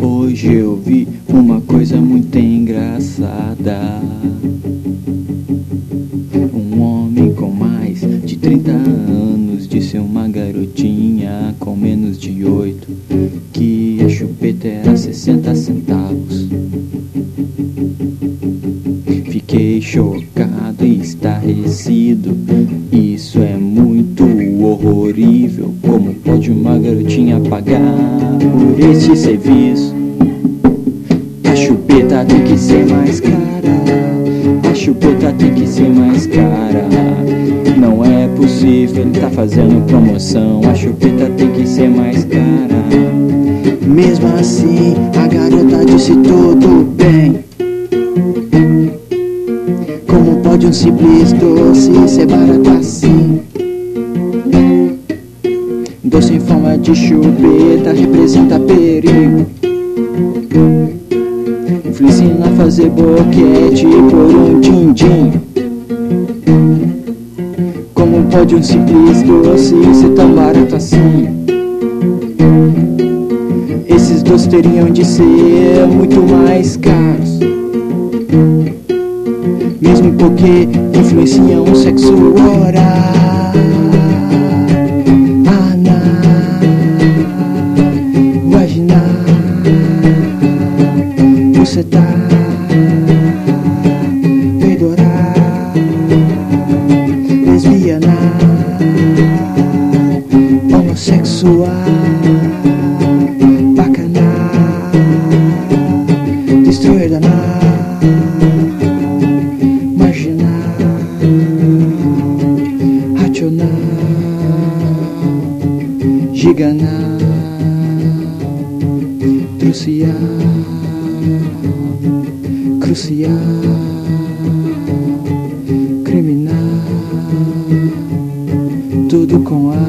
Hoje eu vi uma coisa muito engraçada. Um homem com mais de 30 anos disse uma garotinha com menos de 8 que a chupeta era 60 centavos. Fiquei chocado e estarrecido. Isso é muito horrorível. Como pode uma garotinha pagar por este serviço? A chupeta tem que ser mais cara. A chupeta tem que ser mais cara. Não é possível, ele tá fazendo promoção. A chupeta tem que ser mais cara. Mesmo assim, a garota disse tudo bem. Como pode um simples doce ser barato assim? Doce em forma de chupeta representa perigo. Ensina a fazer boquete por um din-din. Como pode um simples doce ser tão barato assim? Esses doces teriam de ser muito mais caros. Porque influenciam o sexo oral. Anal, vaginal. Você tá peitoral, lesbiana, homossexual, racional, giganal, trucial, crucial, criminal, tudo com a